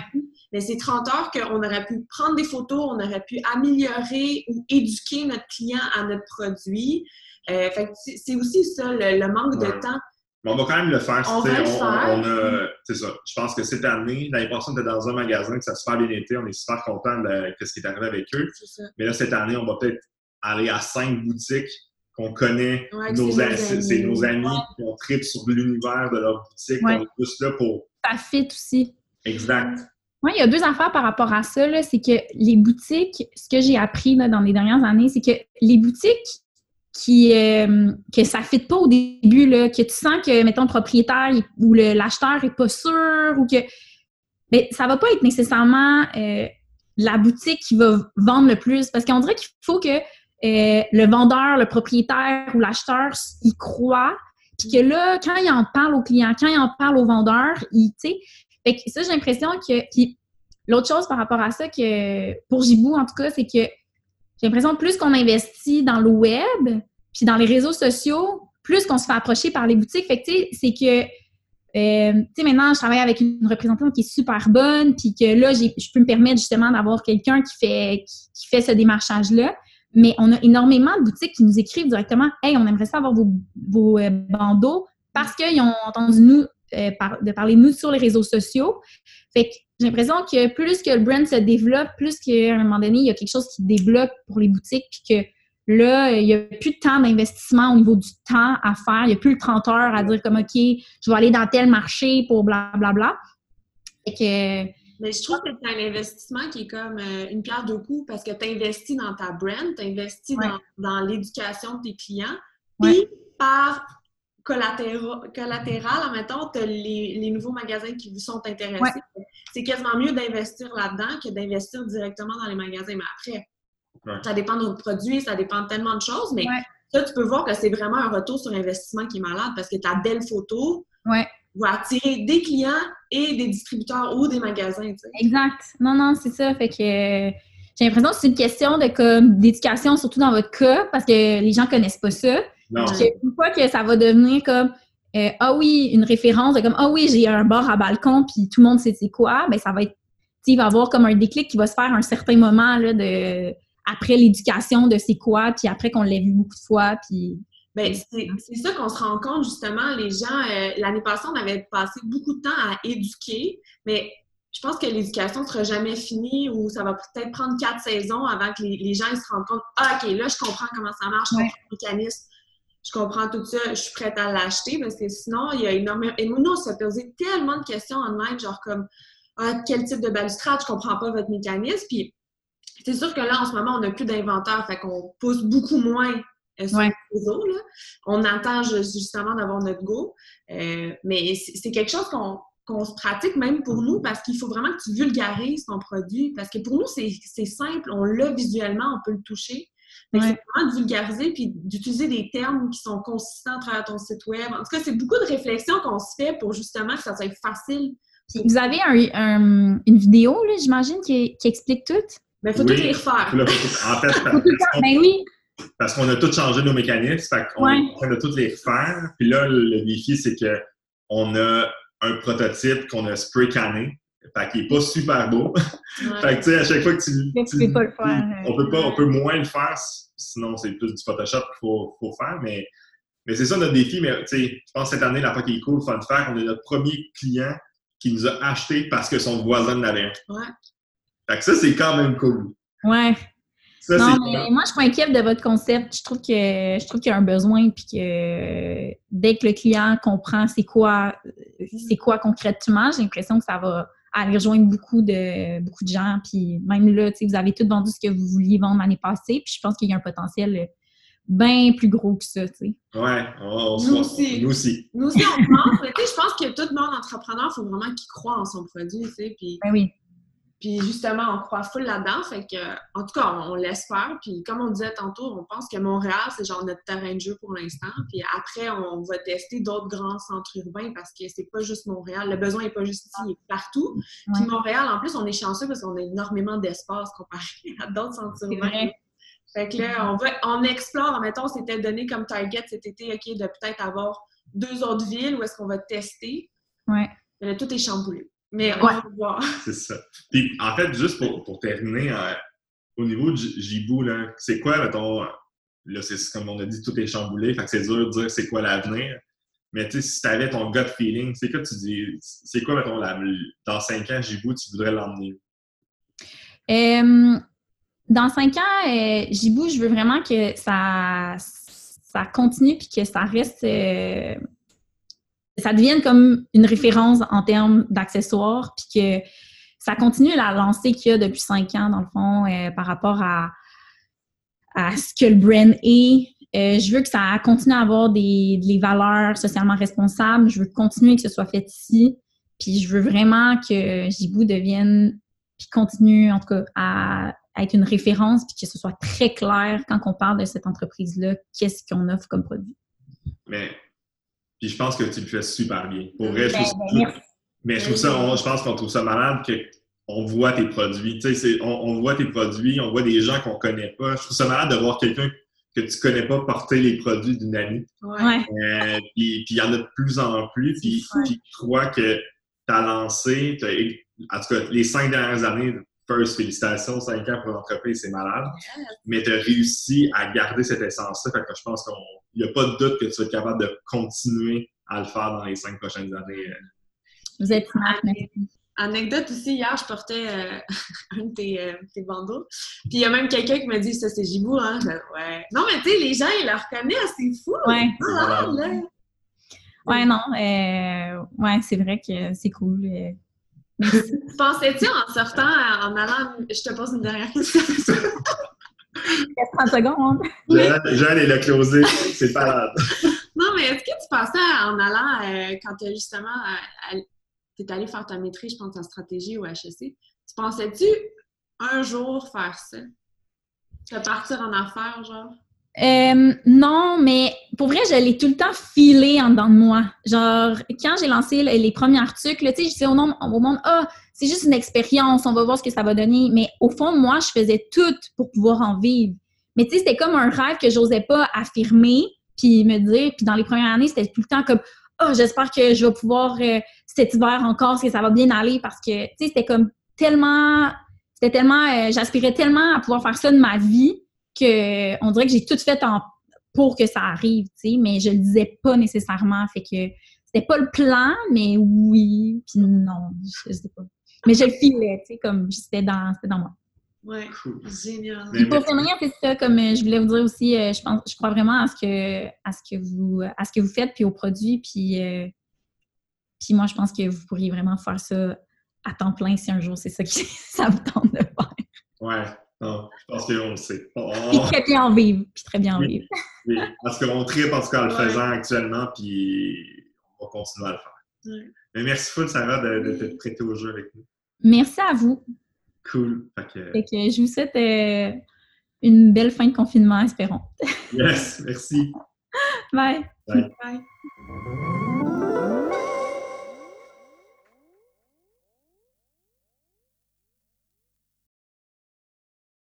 Mais c'est 30 heures qu'on aurait pu prendre des photos, on aurait pu améliorer ou éduquer notre client à notre produit. Euh, c'est aussi ça, le, manque de temps on va quand même le faire. On, a, c'est ça. Je pense que cette année, l'année passée, on était dans un magasin, que ça se fait bien été. On est super content de, ce qui est arrivé avec eux. Mais là, cette année, on va peut-être aller à cinq boutiques qu'on connaît. nos. C'est nos amis qui ont tripe sur l'univers de leur boutique. On est plus là pour. Ça fit aussi. Exact. Oui, il y a deux affaires par rapport à ça. C'est que les boutiques, ce que j'ai appris dans les dernières années, c'est que les boutiques qui euh, que ça ne fit pas au début, là, que tu sens que, mettons, le propriétaire ou l'acheteur n'est pas sûr ou que. Mais ça ne va pas être nécessairement euh, la boutique qui va vendre le plus. Parce qu'on dirait qu'il faut que euh, le vendeur, le propriétaire ou l'acheteur y croit. Puis que là, quand il en parle au client, quand il en parle au vendeur, il, Fait que ça, j'ai l'impression que. L'autre chose par rapport à ça, que pour Gibou, en tout cas, c'est que j'ai l'impression que plus qu'on investit dans le web, puis dans les réseaux sociaux, plus qu'on se fait approcher par les boutiques. Fait que, tu sais, c'est que euh, tu sais, maintenant, je travaille avec une représentante qui est super bonne, puis que là, je peux me permettre justement d'avoir quelqu'un qui fait, qui, fait ce démarchage-là. Mais on a énormément de boutiques qui nous écrivent directement Hey, on aimerait ça avoir vos, vos euh, bandeaux parce qu'ils ont entendu nous euh, de parler de nous sur les réseaux sociaux. Fait que j'ai l'impression que plus que le brand se développe, plus qu'à un moment donné, il y a quelque chose qui débloque pour les boutiques, puis que Là, il n'y a plus de temps d'investissement au niveau du temps à faire. Il n'y a plus le 30 heures à dire comme OK, je vais aller dans tel marché pour blablabla. Bla, bla. que. Mais je trouve que c'est un investissement qui est comme euh, une pierre de coups parce que tu investis dans ta brand, tu investis dans, l'éducation de tes clients. Puis par collatéral, collatéral mettons, tu as les, nouveaux magasins qui vous sont intéressés. C'est quasiment mieux d'investir là-dedans que d'investir directement dans les magasins. Mais après, ça dépend de notre produit, ça dépend de tellement de choses, mais ça, tu peux voir que c'est vraiment un retour sur investissement qui est malade parce que ta belle photo va attirer des clients et des distributeurs ou des magasins. Exact. Non, non, c'est ça. Fait que j'ai l'impression que c'est une question de comme d'éducation, surtout dans votre cas, parce que les gens connaissent pas ça. Non. une fois que ça va devenir comme euh, ah oui, une référence de comme ah oui, j'ai un bar à balcon, puis tout le monde sait c'est quoi, ben ça va être il va y avoir comme un déclic qui va se faire à un certain moment là, de après l'éducation de c'est quoi, puis après qu'on l'ait vu beaucoup de fois, puis... Ben, c'est ça. qu'on se rend compte, justement, les gens, euh, l'année passée, on avait passé beaucoup de temps à éduquer, mais je pense que l'éducation ne sera jamais finie ou ça va peut-être prendre quatre saisons avant que les, gens ils se rendent compte Ah, OK, là, je comprends comment ça marche, je comprends le mécanisme, je comprends tout ça, je suis prête à l'acheter parce que sinon, il y a énormément. Et nous, on s'est posé tellement de questions en online, genre comme ah, quel type de balustrade, je comprends pas votre mécanisme. Puis c'est sûr que là, en ce moment, on n'a plus d'inventaire, fait qu'on pousse beaucoup moins euh, sur les réseaux. On attend justement d'avoir notre go. Euh, mais c'est quelque chose qu'on se pratique même pour nous parce qu'il faut vraiment que tu vulgarises ton produit. Parce que pour nous, c'est simple, on l'a visuellement, on peut le toucher. C'est vraiment de vulgariser puis d'utiliser des termes qui sont consistants à travers ton site web. En tout cas, c'est beaucoup de réflexions qu'on se fait pour justement que ça soit facile. vous avez une vidéo, j'imagine, qui, qui, explique tout? Mais il faut toutes les refaire. en fait, parce, ben oui. parce qu'on a tous changé nos mécanismes, fait qu'on ouais. a toutes les refaire. Puis là, le défi, c'est qu'on a un prototype qu'on a spray canné. Fait qu'il n'est pas super beau. fait que, tu sais, à chaque fois que tu. tu peux pas le faire. On peut, pas, on peut moins le faire, sinon c'est plus du Photoshop qu'il faut, faut, faire. Mais, mais c'est ça notre défi. Mais, tu sais, je pense que cette année, la fois qui est cool, fun de faire, on est notre premier client qui nous a acheté parce que son voisin l'avait. Ouais. Fait que ça, c'est quand même cool. Ouais. non, mais moi, je suis pas inquiète de votre concept. Je trouve que je trouve qu'il y a un besoin, puis que dès que le client comprend c'est quoi, c'est quoi concrètement, j'ai l'impression que ça va aller rejoindre beaucoup de beaucoup de gens. Puis même là, vous avez tout vendu ce que vous vouliez vendre l'année passée, puis je pense qu'il y a un potentiel bien plus gros que ça, tu sais. Ouais, on, nous, aussi. nous aussi. Nous aussi, on pense. je pense que tout le monde entrepreneur, il faut vraiment qu'il croit en son produit, tu sais. Puis... Ben oui. Puis justement, on croit full là-dedans. Fait que, en tout cas, on, faire. Puis comme on disait tantôt, on pense que Montréal, c'est genre notre terrain de jeu pour l'instant. Puis après, on va tester d'autres grands centres urbains parce que c'est pas juste Montréal. Le besoin n'est pas juste ici, il est partout. Puis Montréal, en plus, on est chanceux parce qu'on a énormément d'espace comparé à d'autres centres urbains. Fait que là, on, va, on explore. Mettons, c'était donné comme target cet été, OK, de peut-être avoir deux autres villes où est-ce qu'on va tester. Ouais. Mais là, tout est chamboulé. Mais on va voir. C'est ça. Puis, en fait, juste pour, pour terminer, euh, au niveau du Jibou, c'est quoi, mettons, là, c'est comme on a dit, tout est chamboulé, fait que c'est dur de dire c'est quoi l'avenir. Mais tu sais, si tu avais ton gut feeling, c'est quoi tu dis, c'est quoi, mettons, dans cinq ans, Jibou, tu voudrais l'emmener? dans cinq ans, euh, Jibou, je veux vraiment que ça, ça continue puis que ça reste euh, ça devienne comme une référence en termes d'accessoires, puis que ça continue la lancée qu'il y a depuis cinq ans, dans le fond, euh, par rapport à, à ce que le brand est. Euh, je veux que ça continue à avoir des, des, valeurs socialement responsables. Je veux continuer que ce soit fait ici. Puis je veux vraiment que Jibou devienne, puis continue en tout cas à, être une référence, puis que ce soit très clair quand on parle de cette entreprise-là, qu'est-ce qu'on offre comme produit. Mais puis je pense que tu le fais super bien. Pour vrai, ben, ben, Mais je trouve ça, on- je pense qu'on trouve ça malade qu'on voit tes produits. Tu sais, c'est- on, on voit tes produits, on voit des gens qu'on connaît pas. Je trouve ça malade de voir quelqu'un que tu connais pas porter les produits d'une amie. Ouais. Euh, puis puis il y en a de plus en plus. Puis, Ouais. puis je crois que tu as lancé, t'as- en tout cas, les cinq dernières années, first, félicitations, cinq ans pour l'entreprise, c'est malade. Mais tu as réussi à garder cette essence-là. Fait que je pense qu'il n'y a pas de doute que tu vas être capable de continuer à le faire dans les cinq prochaines années. euh. Vous êtes smart, merci. Anecdote aussi, hier, je portais euh, un de tes, euh, tes bandeaux. Puis il y a même quelqu'un qui m'a dit ça, c'est Gibou, hein? Je ouais. Non, mais tu sais, les gens, ils le reconnaissent, c'est fou! Ouais. Ah, là. Ouais, non. euh, ouais, c'est vrai que c'est cool. Euh. Pensais-tu en sortant, en allant, je te pose une dernière question. 30 secondes. Jeanne, est le closé, c'est malade. Non, mais est-ce que tu pensais en allant, euh, quand tu justement, tu es allé faire ta maîtrise, je pense, en stratégie au HEC, tu pensais-tu un jour faire ça? Te partir en affaires, genre? Euh, non, mais pour vrai, je l'ai tout le temps filé en dedans de moi. Genre, quand j'ai lancé le- les premiers articles, tu sais, je disais au monde, au monde, ah, c'est juste une expérience, on va voir ce que ça va donner. Mais au fond, moi, je faisais tout pour pouvoir en vivre. Mais tu sais, c'était comme un rêve que j'osais pas affirmer, puis me dire. Puis dans les premières années, c'était tout le temps comme, ah, j'espère que je vais pouvoir euh, cet hiver encore, que ça va bien aller, parce que, tu sais, c'était comme tellement, c'était tellement, euh, j'aspirais tellement à pouvoir faire ça de ma vie que on dirait que j'ai tout fait en, pour que ça arrive, tu sais, mais je le disais pas nécessairement. Fait que c'était pas le plan, mais oui, puis non, je, sais pas. Mais je le filais, tu sais, comme c'était dans, c'était dans moi. Ouais, Cool. génial. Puis pour finir, c'est ça, comme euh, je voulais vous dire aussi, euh, je pense, je crois vraiment à ce que, à ce que vous, à ce que vous faites, puis aux produits, puis, euh, puis moi, je pense que vous pourriez vraiment faire ça à temps plein si un jour c'est ça qui ça vous tente de faire. Ouais, non, je pense qu'on le sait. On- Puis très bien en vivre, puis très bien en Oui. vivre. oui, parce qu'on tripe en tout cas en le Ouais. faisant actuellement, puis on va continuer à le faire. Ouais. Mais merci full, Sarah, de, de te prêter au jeu avec nous. Merci à vous. Cool. Fait que, Fait que je vous souhaite euh, une belle fin de confinement, espérons. yes, merci. Bye! Bye. Bye.